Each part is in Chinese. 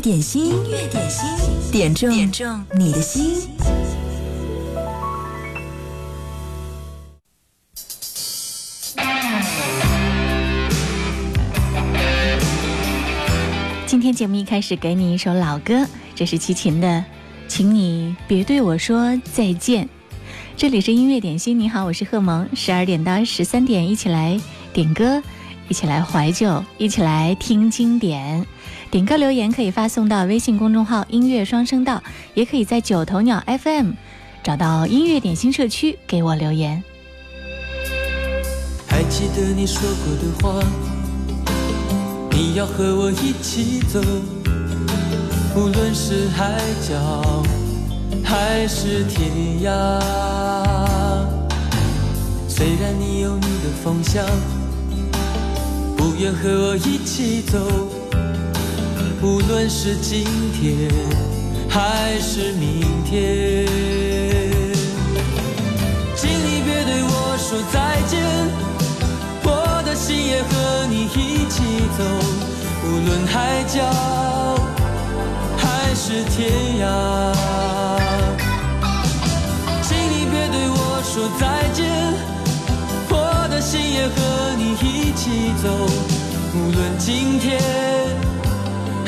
点心，乐点心，点中点中你的心。今天节目一开始给你一首老歌，这是齐秦的，请你别对我说再见。这里是音乐点心，你好，我是贺萌。十二点到十三点，一起来点歌，一起来怀旧，一起来听经典。点歌留言可以发送到微信公众号“音乐双声道”，也可以在九头鸟 FM 找到“音乐点心社区”给我留言。还记得你说过的话，你要和我一起走，无论是海角还是天涯。虽然你有你的方向，不愿和我一起走。无论是今天还是明天，请你别对我说再见，我的心也和你一起走，无论海角还是天涯。请你别对我说再见，我的心也和你一起走，无论今天。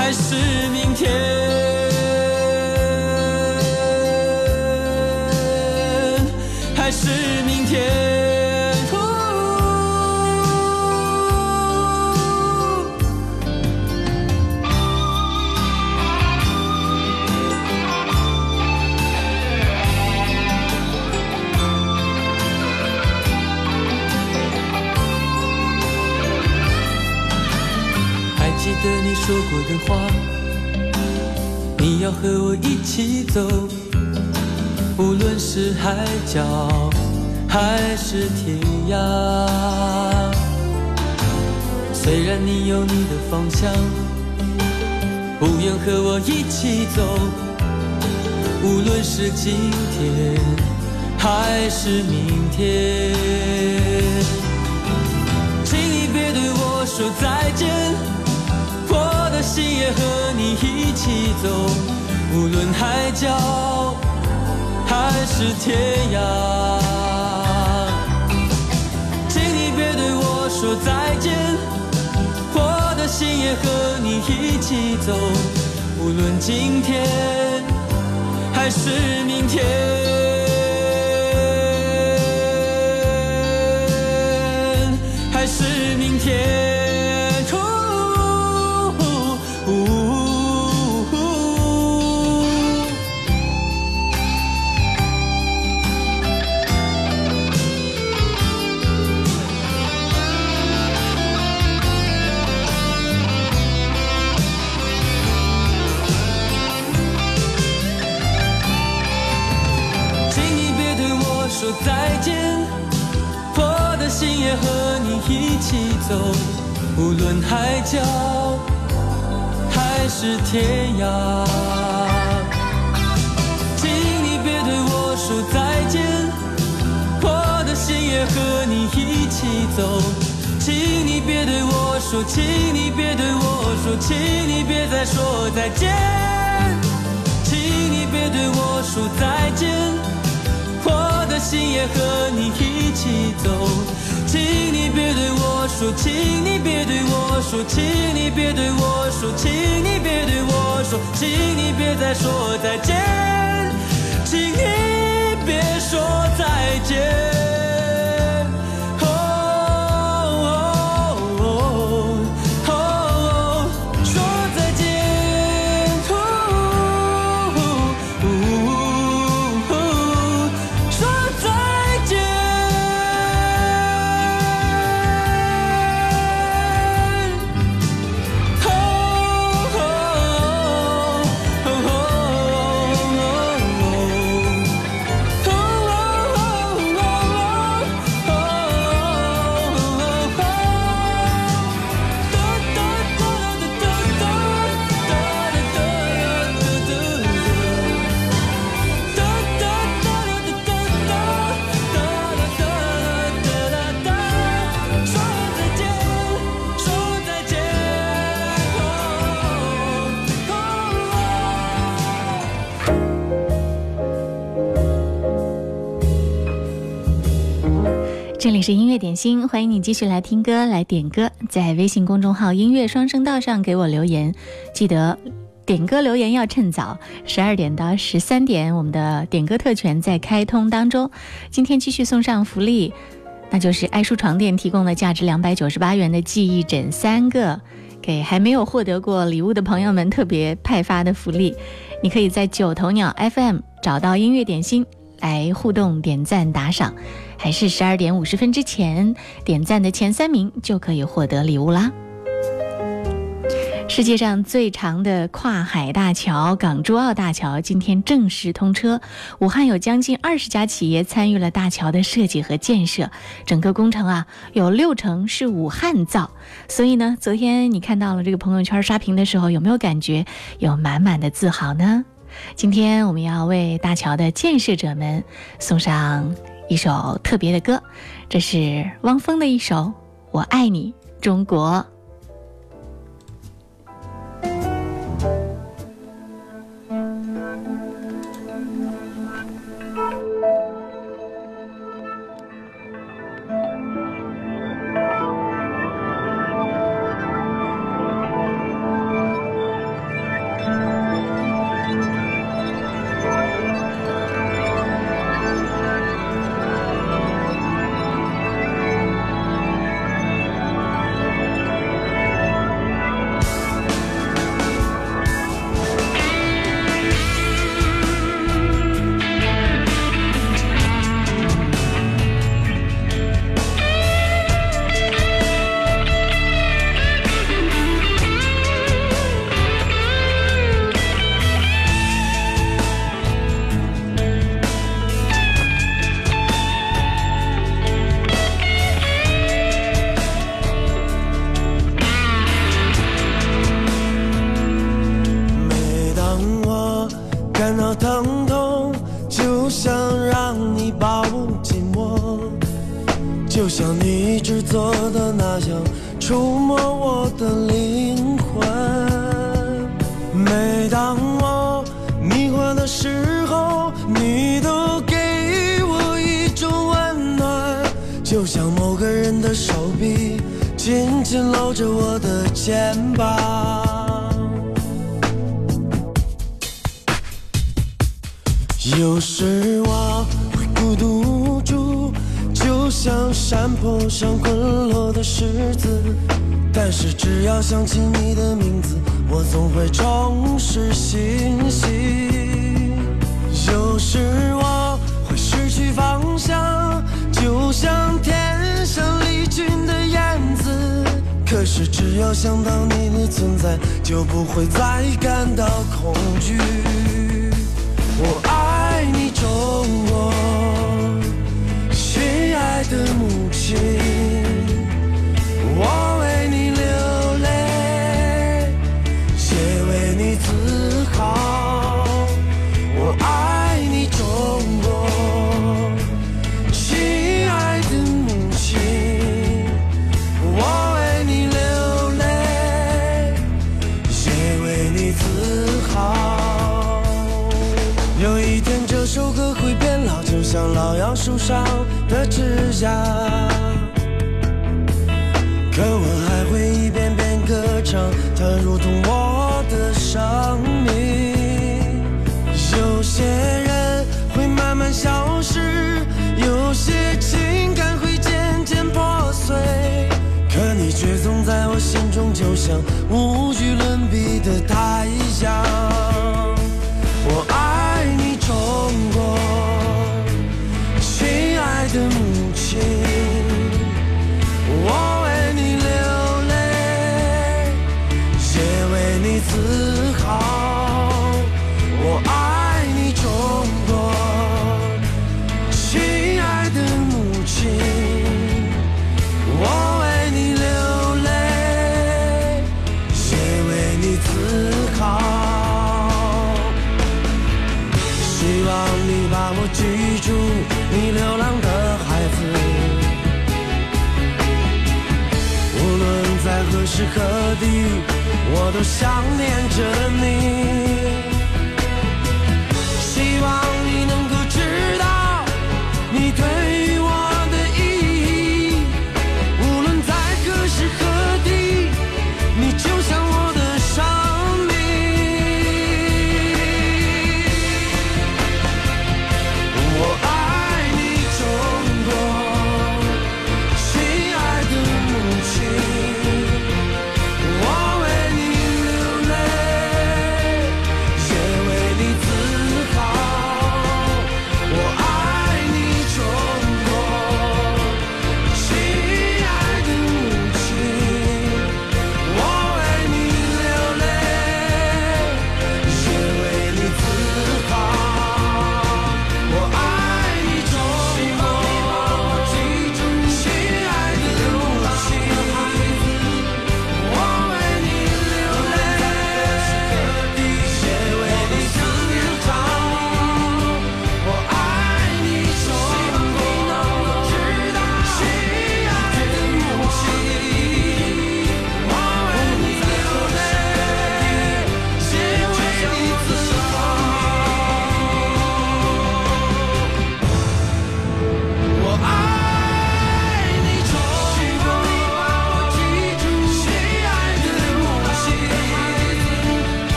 还是明天。说过的话，你要和我一起走，无论是海角还是天涯。虽然你有你的方向，不愿和我一起走，无论是今天还是明天，请你别对我说再见。心也和你一起走，无论海角还是天涯。请你别对我说再见，我的心也和你一起走，无论今天还是明天，还是明天。再见，请你别对我说再见，我的心也和你一起走，请你别对我说，请你别对我说，请你别对我说，请你别对我说，请你别再说再见，请你别说再见。是音乐点心，欢迎你继续来听歌、来点歌，在微信公众号“音乐双声道”上给我留言。记得点歌留言要趁早，十二点到十三点，我们的点歌特权在开通当中。今天继续送上福利，那就是爱舒床垫提供的价值两百九十八元的记忆枕三个，给还没有获得过礼物的朋友们特别派发的福利。你可以在九头鸟 FM 找到音乐点心来互动点赞打赏。还是十二点五十分之前点赞的前三名就可以获得礼物啦！世界上最长的跨海大桥——港珠澳大桥，今天正式通车。武汉有将近二十家企业参与了大桥的设计和建设，整个工程啊有六成是武汉造。所以呢，昨天你看到了这个朋友圈刷屏的时候，有没有感觉有满满的自豪呢？今天我们要为大桥的建设者们送上。一首特别的歌，这是汪峰的一首《我爱你，中国》。做的那样触摸我的灵魂。每当我迷幻的时候，你都给我一种温暖，就像某个人的手臂紧紧搂着我的肩膀。狮子，但是只要想起你的名字，我总会重拾信心。有时我会失去方向，就像天上离群的燕子。可是只要想到你的存在，就不会再感到恐惧。我爱你，中国，亲爱的母亲。我都想念着你。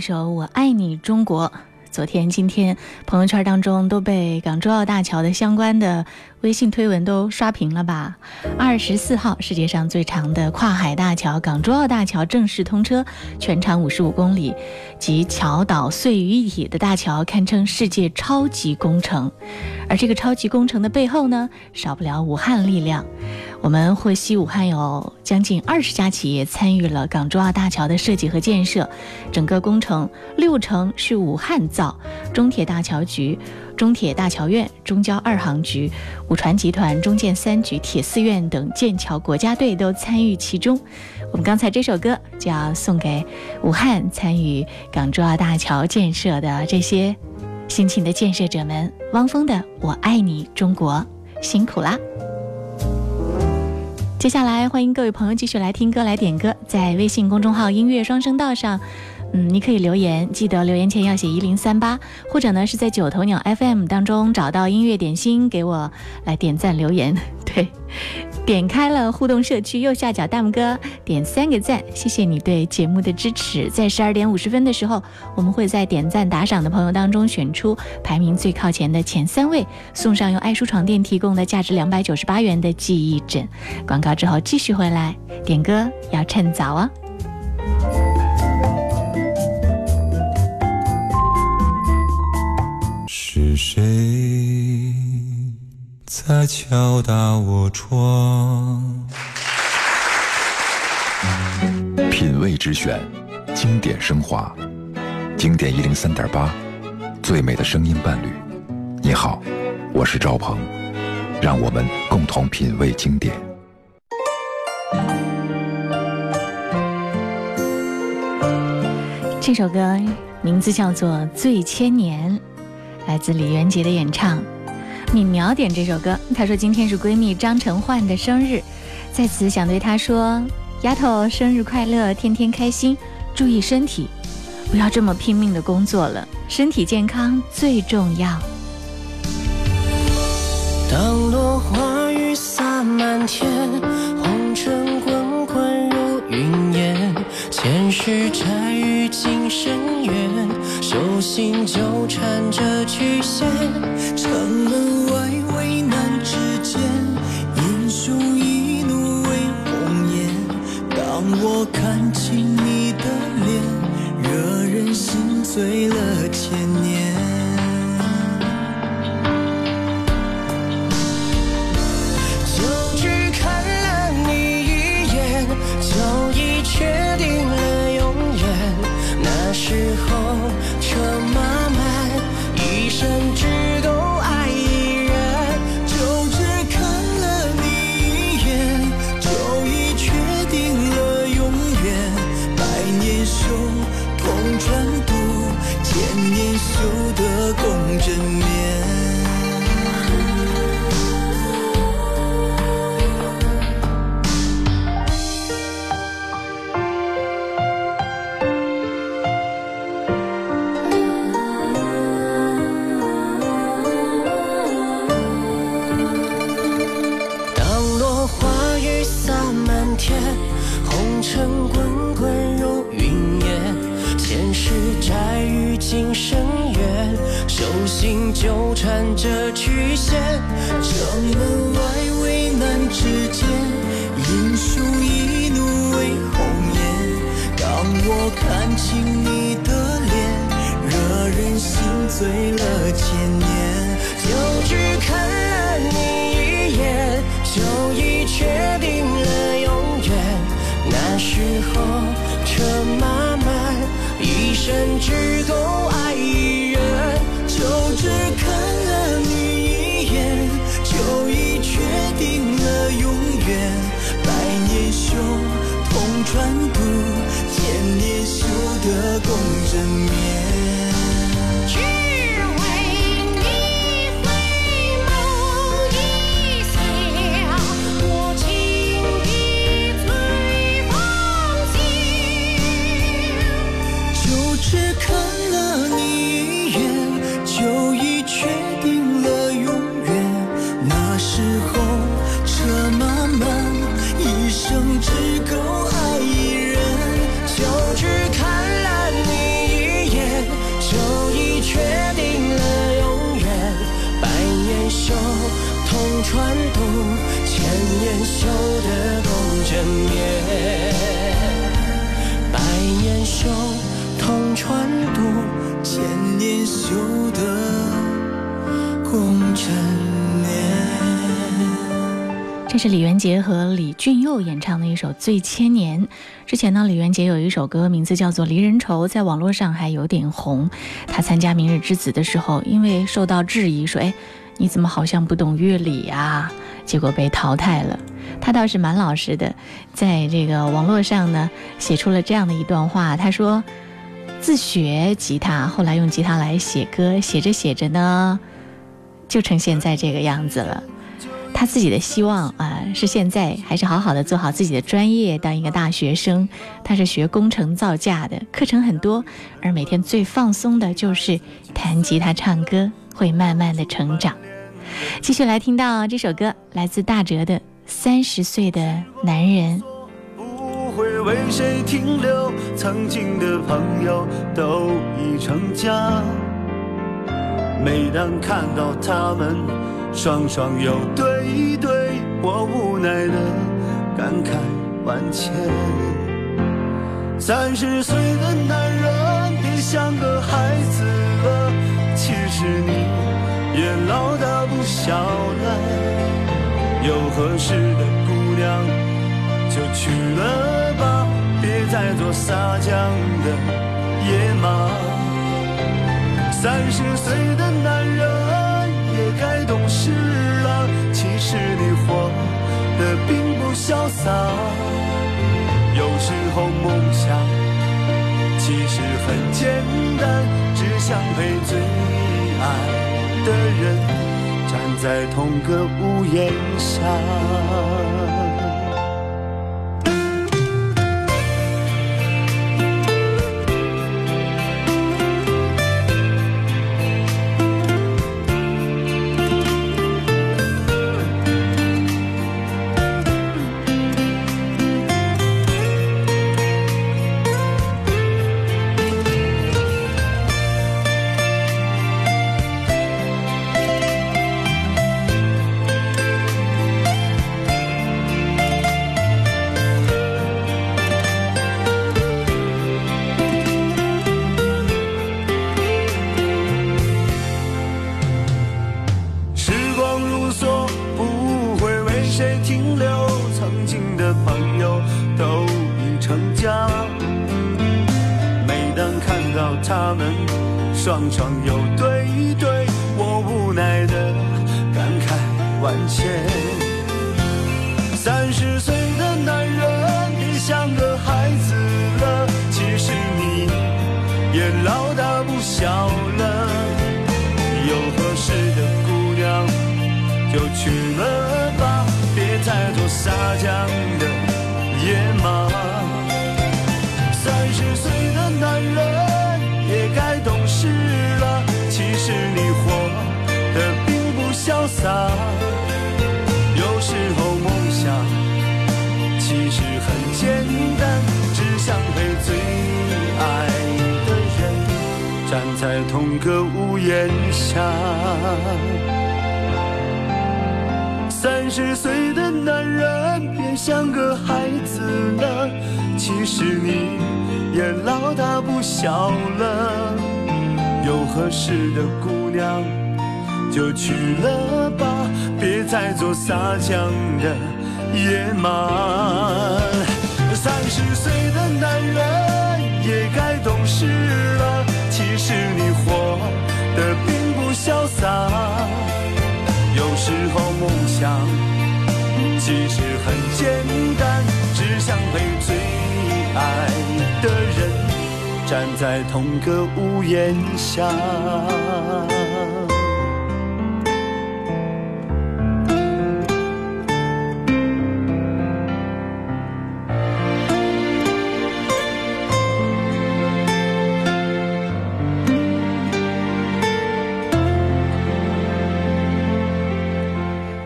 一首《我爱你，中国》。昨天、今天，朋友圈当中都被港珠澳大桥的相关的微信推文都刷屏了吧？二十四号，世界上最长的跨海大桥——港珠澳大桥正式通车，全长五十五公里，集桥岛隧于一体的大桥，堪称世界超级工程。而这个超级工程的背后呢，少不了武汉力量。我们获悉，武汉有将近二十家企业参与了港珠澳大桥的设计和建设，整个工程六成是武汉造。中铁大桥局、中铁大桥院、中交二航局、武船集团、中建三局、铁四院等建桥国家队都参与其中。我们刚才这首歌就要送给武汉参与港珠澳大桥建设的这些辛勤的建设者们。汪峰的《我爱你中国》，辛苦啦！接下来，欢迎各位朋友继续来听歌，来点歌，在微信公众号“音乐双声道”上。嗯，你可以留言，记得留言前要写一零三八，或者呢是在九头鸟 FM 当中找到音乐点心，给我来点赞留言。对，点开了互动社区右下角大拇哥，点三个赞，谢谢你对节目的支持。在十二点五十分的时候，我们会在点赞打赏的朋友当中选出排名最靠前的前三位，送上由爱舒床垫提供的价值两百九十八元的记忆枕。广告之后继续回来点歌，要趁早哦。是谁在敲打我窗？品味之选，经典升华，经典一零三点八，最美的声音伴侣。你好，我是赵鹏，让我们共同品味经典。这首歌名字叫做《醉千年》。来自李元杰的演唱，《你秒点》这首歌。她说今天是闺蜜张晨焕的生日，在此想对她说：“丫头，生日快乐，天天开心，注意身体，不要这么拼命的工作了，身体健康最重要。”当落花雨洒满天，红尘。前世债与今生缘，手心纠缠着曲线。城门外危难之间，英雄一怒为红颜。当我看清你的脸，惹人心醉了千年。这是李元杰和李俊佑演唱的一首《醉千年》。之前呢，李元杰有一首歌，名字叫做《离人愁》，在网络上还有点红。他参加《明日之子》的时候，因为受到质疑，说：“哎，你怎么好像不懂乐理啊？”结果被淘汰了，他倒是蛮老实的，在这个网络上呢，写出了这样的一段话。他说，自学吉他，后来用吉他来写歌，写着写着呢，就成现在这个样子了。他自己的希望啊，是现在还是好好的做好自己的专业，当一个大学生。他是学工程造价的，课程很多，而每天最放松的就是弹吉他、唱歌，会慢慢的成长。继续来听到这首歌，来自大哲的《三十岁的男人》。会为谁停留？曾经的朋友都已成家，每当看到他们双双又对对，我无奈的感慨万千。三十岁的男人别像个孩子了，其实你也老大。老了，有合适的姑娘就娶了吧，别再做撒娇的野马。三十岁的男人也该懂事了，其实你活的并不潇洒。有时候梦想其实很简单，只想陪最爱的人。在同个屋檐下。双双又对对，我无奈的感慨万千。三十岁的男人别像个孩子了，其实你也老大不小了。有合适的姑娘就娶了吧，别再做撒娇。有时候梦想其实很简单，只想陪最爱的人站在同个屋檐下。三十岁的男人变像个孩子了，其实你也老大不小了，有合适的姑娘。就去了吧，别再做撒娇的野马。三十岁的男人也该懂事了，其实你活得并不潇洒。有时候梦想其实很简单，只想陪最爱的人站在同个屋檐下。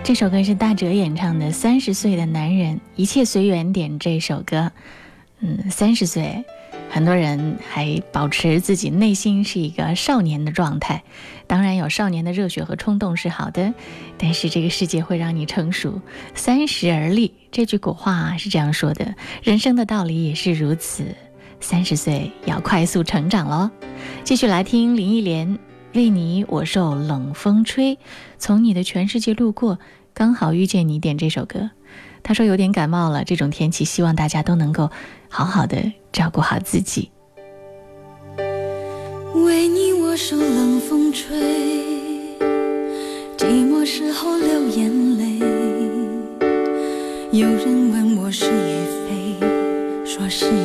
这首歌是大哲演唱的《三十岁的男人，一切随缘》。点这首歌，嗯，三十岁，很多人还保持自己内心是一个少年的状态。当然，有少年的热血和冲动是好的，但是这个世界会让你成熟。三十而立，这句古话是这样说的，人生的道理也是如此。三十岁要快速成长喽！继续来听林忆莲。为你我受冷风吹，从你的全世界路过，刚好遇见你。点这首歌，他说有点感冒了。这种天气，希望大家都能够好好的照顾好自己。为你我受冷风吹，寂寞时候流眼泪。有人问我是与非，说是。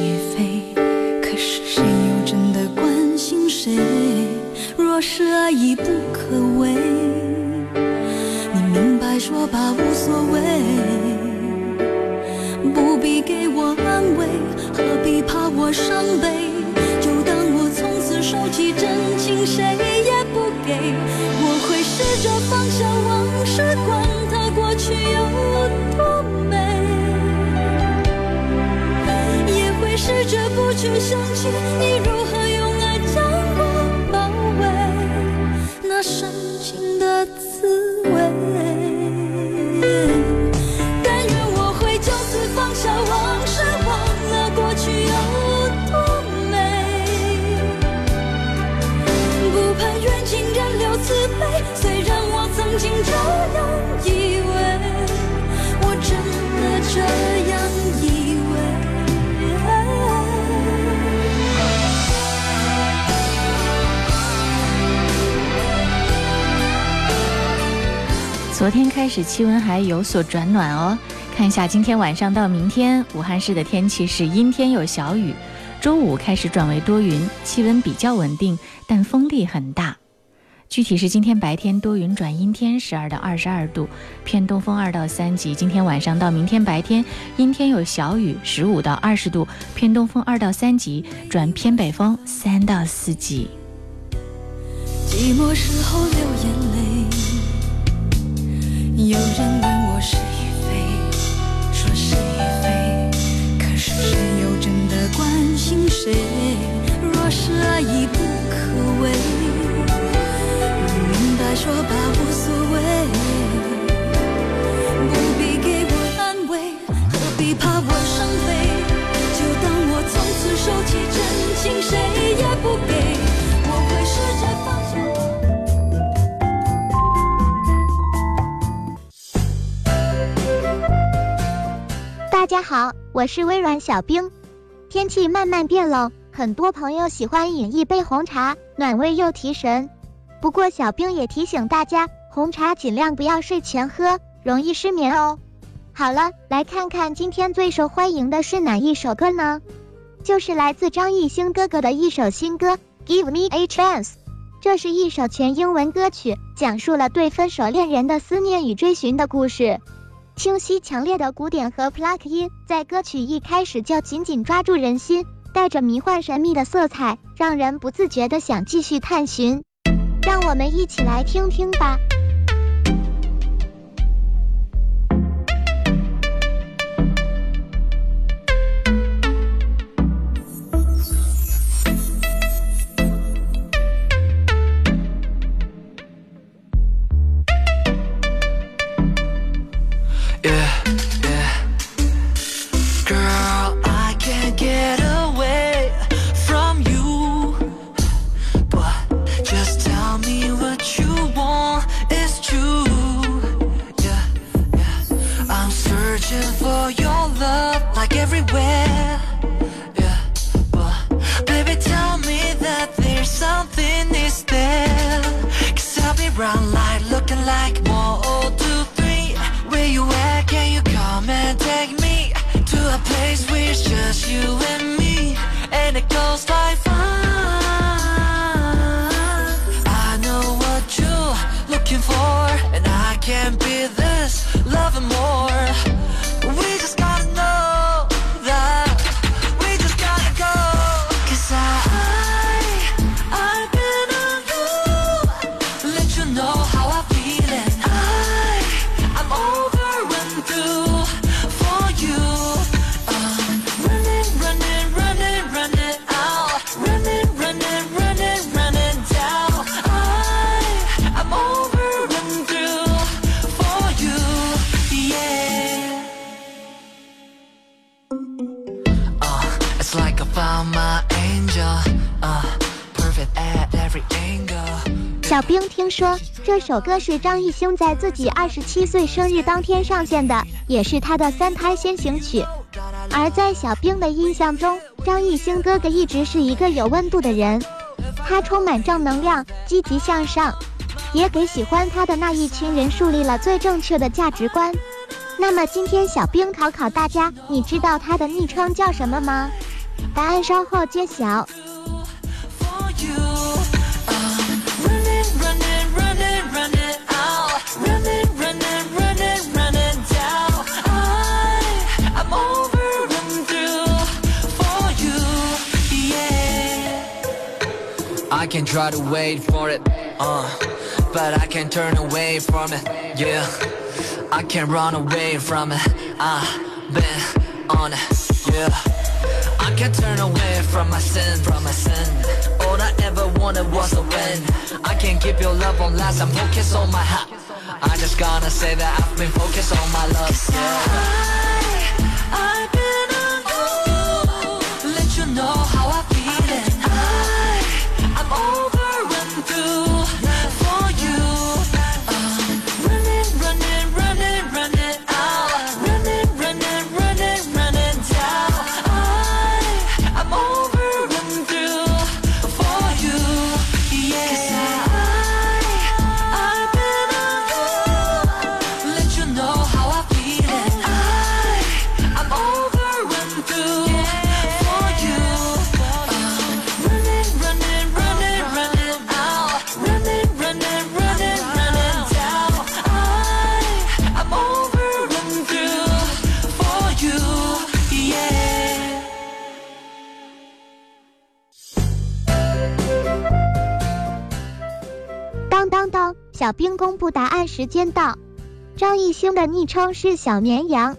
已不可为，你明白说吧无所谓，不必给我安慰，何必怕我伤悲？就当我从此收起真情，谁也不给。我会试着放下往事，管它过去有多美，也会试着不去想起你如何。昨天开始气温还有所转暖哦，看一下今天晚上到明天武汉市的天气是阴天有小雨，周五开始转为多云，气温比较稳定，但风力很大。具体是今天白天多云转阴天，十二到二十二度，偏东风二到三级。今天晚上到明天白天阴天有小雨，十五到二十度，偏东风二到三级转偏北风三到四级。有人问我是与非，说是与非，可是谁又真的关心谁？若是爱已不可为，不明白说吧，无我。大家好，我是微软小冰。天气慢慢变冷，很多朋友喜欢饮一杯红茶，暖胃又提神。不过小冰也提醒大家，红茶尽量不要睡前喝，容易失眠哦。好了，来看看今天最受欢迎的是哪一首歌呢？就是来自张艺兴哥哥的一首新歌《Give Me a Chance》，这是一首全英文歌曲，讲述了对分手恋人的思念与追寻的故事。清晰强烈的鼓点和 pluck 音，在歌曲一开始就紧紧抓住人心，带着迷幻神秘的色彩，让人不自觉的想继续探寻。让我们一起来听听吧。冰听说这首歌是张艺兴在自己二十七岁生日当天上线的，也是他的三胎先行曲。而在小冰的印象中，张艺兴哥哥一直是一个有温度的人，他充满正能量，积极向上，也给喜欢他的那一群人树立了最正确的价值观。那么今天小冰考考大家，你知道他的昵称叫什么吗？答案稍后揭晓。I can try to wait for it, uh, but I can't turn away from it, yeah. I can't run away from it, I've been on it, yeah. I can't turn away from my sin, from my sin. All I ever wanted was a win. I can't keep your love on last, I'm focused on my heart. I just gonna say that I've been focused on my love, yeah. 时间到，张艺兴的昵称是小绵羊，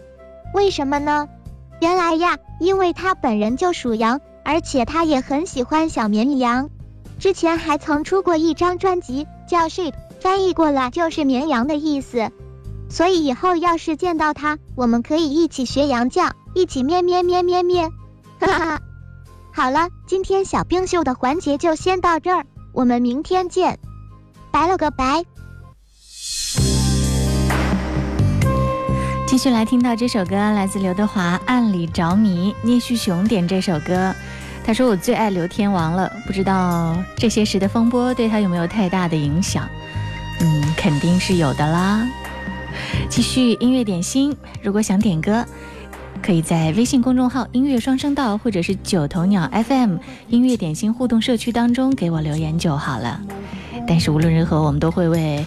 为什么呢？原来呀，因为他本人就属羊，而且他也很喜欢小绵羊。之前还曾出过一张专辑叫《Sheep》，翻译过来就是绵羊的意思。所以以后要是见到他，我们可以一起学羊叫，一起咩咩咩咩咩，哈哈。好了，今天小冰秀的环节就先到这儿，我们明天见，拜了个拜。继续来听到这首歌，来自刘德华《暗里着迷》，聂旭雄点这首歌。他说：“我最爱刘天王了，不知道这些时的风波对他有没有太大的影响？”嗯，肯定是有的啦。继续音乐点心，如果想点歌，可以在微信公众号“音乐双声道”或者是“九头鸟 FM” 音乐点心互动社区当中给我留言就好了。但是无论如何，我们都会为。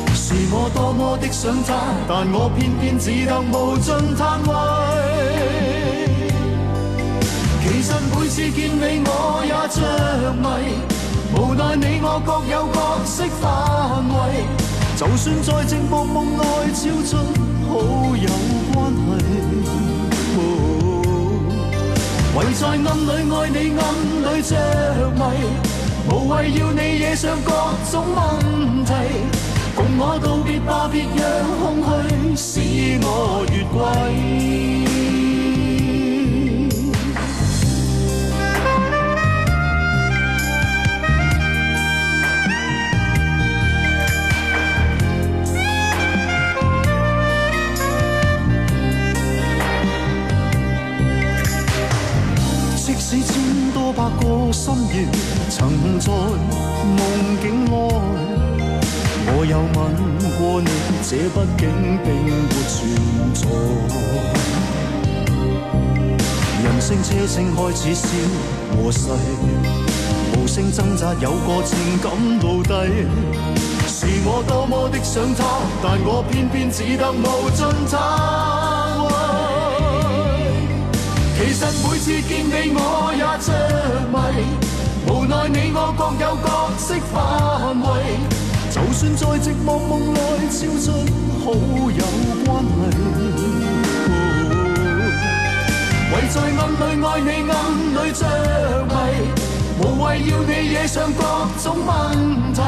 是我多么的想他，但我偏偏只得无尽叹谓。其实每次见你我也着迷，无奈你我各有角色范围。就算在寂寞梦内超出好友关系，唯在暗里爱你暗里着迷，无谓要你惹上各种问题。共我道别吧，别让空虚使我越轨。即使千多百个心愿，曾在梦境内。我有吻过你，这毕竟并没存在。人声车声开始消和逝，无声挣扎，有个情感奴隶。是我多么的想他，但我偏偏只得无尽叹谓。其实每次见你我也着迷，无奈你我各有角色范围。就算在寂寞梦内超出好友关系，唯在暗里爱你，暗里着迷，无谓要你惹上各种问题。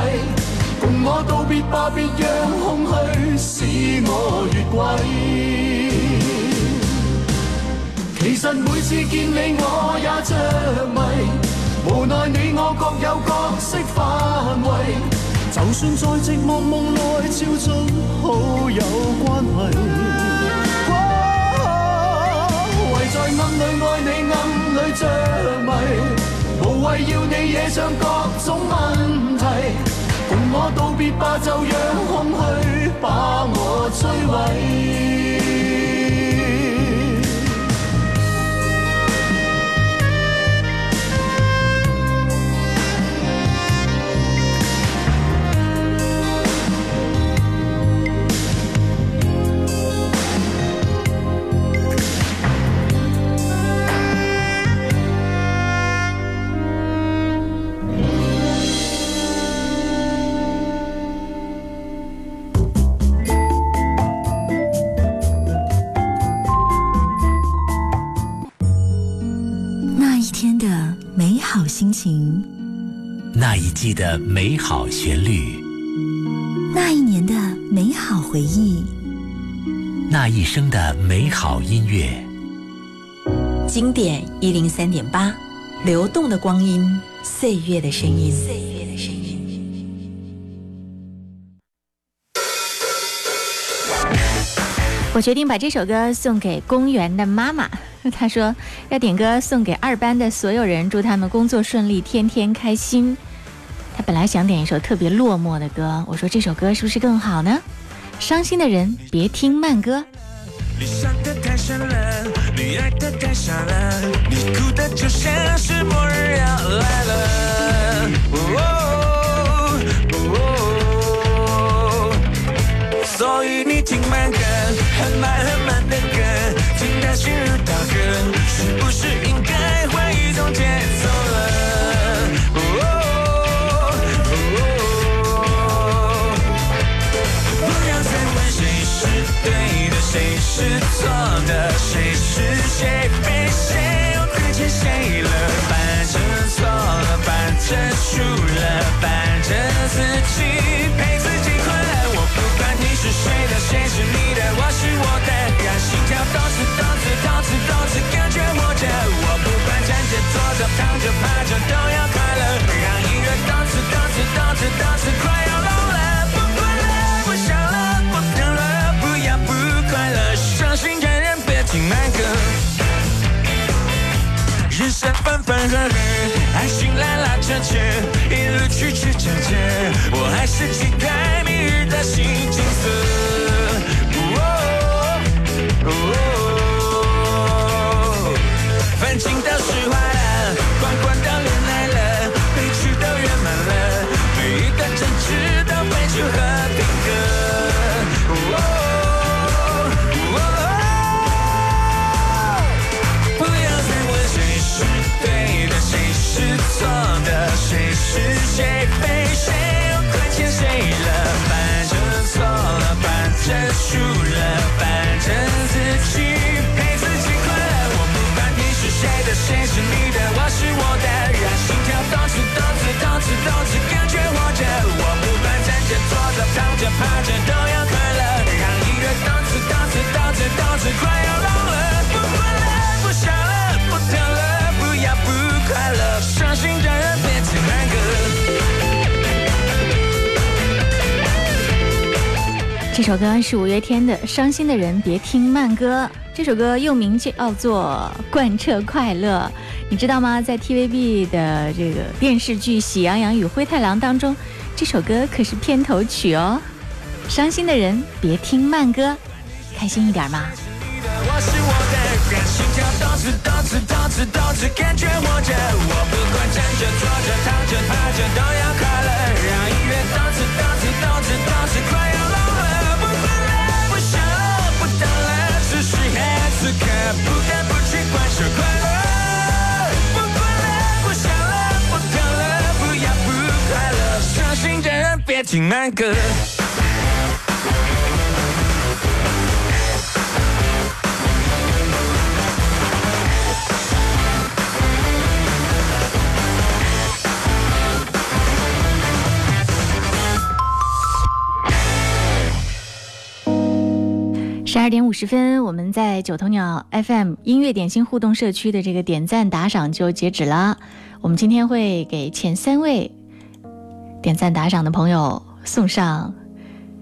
共我道别吧，别让空虚使我越轨。其实每次见你我。就算在寂寞梦内照出好友关系，唯在暗里爱你，暗里着迷，无谓要你惹上各种问题，共我道别吧，就让空虚把我摧毁。心情，那一季的美好旋律，那一年的美好回忆，那一生的美好音乐。经典一零三点八，流动的光阴，岁月的声音。岁月的声音。我决定把这首歌送给公园的妈妈。他说要点歌送给二班的所有人，祝他们工作顺利，天天开心。他本来想点一首特别落寞的歌，我说这首歌是不是更好呢？伤心的人别听慢歌。所以你听慢歌，是不是应该换一种节奏了？不要再问谁是对的，谁是错的，谁是谁。非。翻翻合合，爱是拉拉扯扯，一路曲曲折折，我还。是五月天的《伤心的人别听慢歌》这首歌，又名叫做《贯彻快乐》，你知道吗？在 TVB 的这个电视剧《喜羊羊与灰太狼》当中，这首歌可是片头曲哦。伤心的人别听慢歌，开心一点嘛。十二点五十分，我们在九头鸟 FM 音乐点心互动社区的这个点赞打赏就截止了。我们今天会给前三位。点赞打赏的朋友送上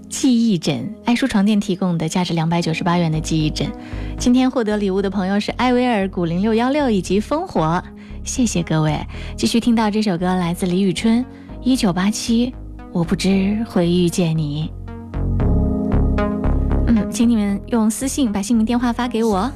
记忆枕，爱舒床垫提供的价值两百九十八元的记忆枕。今天获得礼物的朋友是艾薇尔、古零六幺六以及烽火，谢谢各位。继续听到这首歌，来自李宇春，《一九八七》，我不知会遇见你。嗯，请你们用私信把姓名、电话发给我。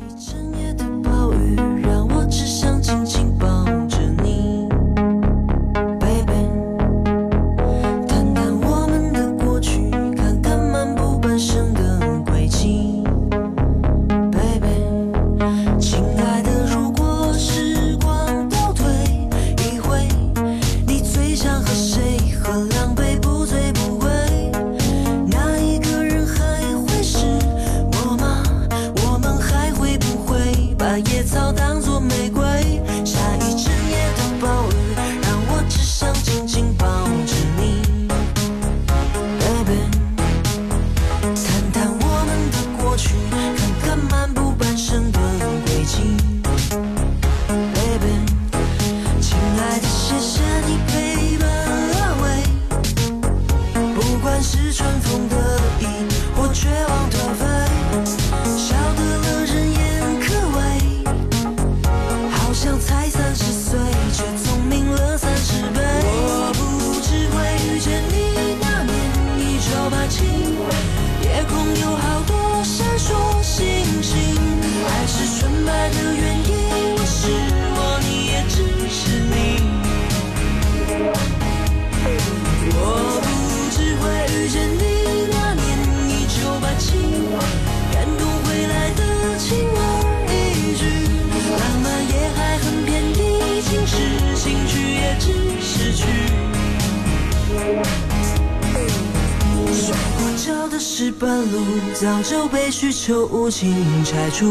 是半路早就被需求无情拆除，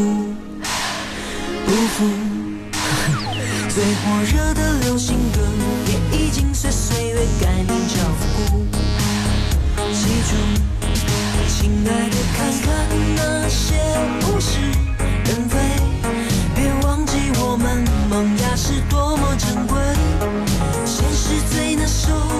不负最火热的流行歌也已经随岁月改名叫古。记住，亲爱的，看看那些物是人非，别忘记我们萌芽是多么珍贵，现实最难受。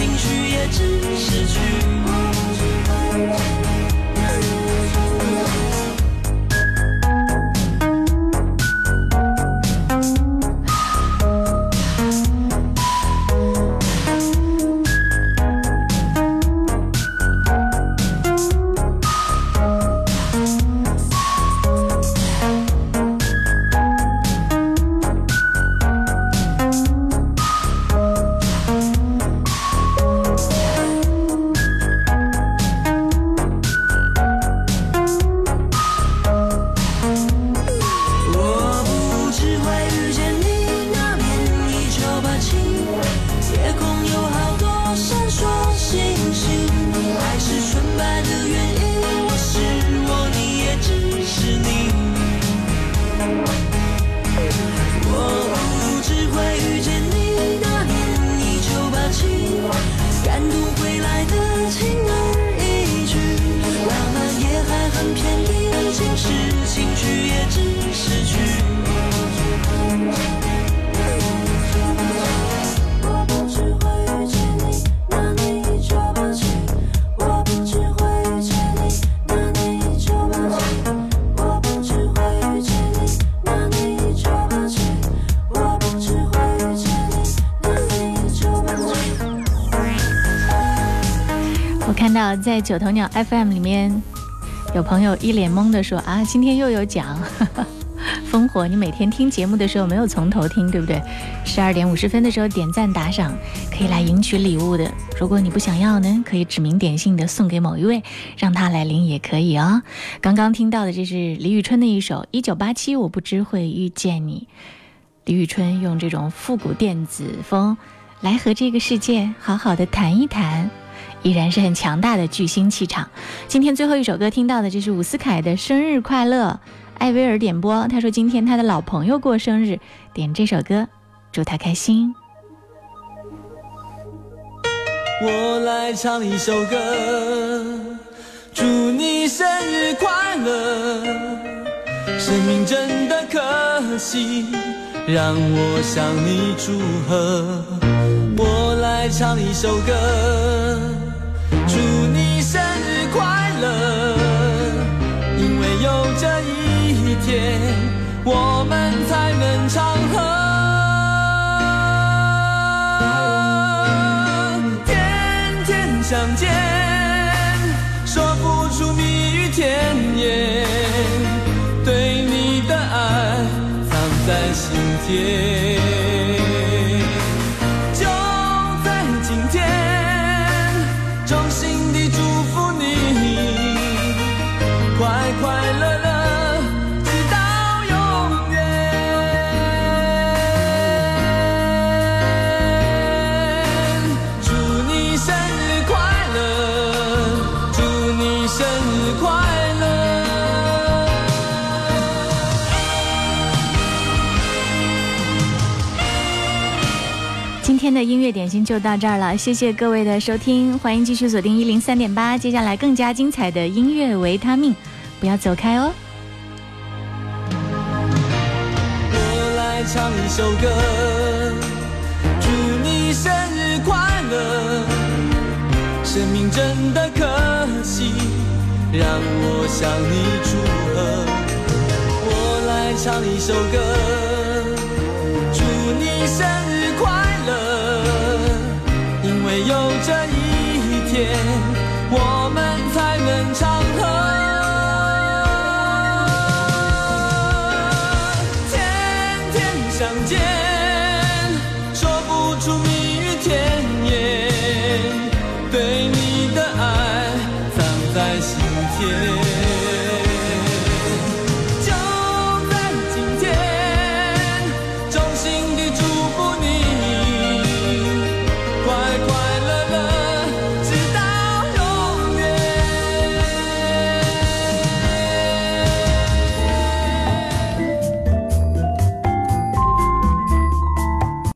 情绪也只失去。九头鸟 FM 里面有朋友一脸懵的说啊，今天又有奖。烽火，你每天听节目的时候没有从头听，对不对？十二点五十分的时候点赞打赏，可以来赢取礼物的。如果你不想要呢，可以指名点姓的送给某一位，让他来领也可以哦。刚刚听到的这是李宇春的一首《一九八七》，我不知会遇见你。李宇春用这种复古电子风来和这个世界好好的谈一谈。依然是很强大的巨星气场。今天最后一首歌听到的，就是伍思凯的《生日快乐》，艾薇儿点播。他说今天他的老朋友过生日，点这首歌，祝他开心。我来唱一首歌，祝你生日快乐。生命真的可惜，让我向你祝贺。我来唱一首歌。天，我们才能长恒；天天相见，说不出蜜语甜言，对你的爱藏在心间。的音乐点心就到这儿了，谢谢各位的收听，欢迎继续锁定一零三点八，接下来更加精彩的音乐维他命，不要走开哦。我来唱一首歌，祝你生日快乐。生命真的可惜，让我向你祝贺。我来唱一首歌，祝你生。日。有这一天，我们才能长河。天天相见，说不出蜜语甜言，对你的爱藏在心间。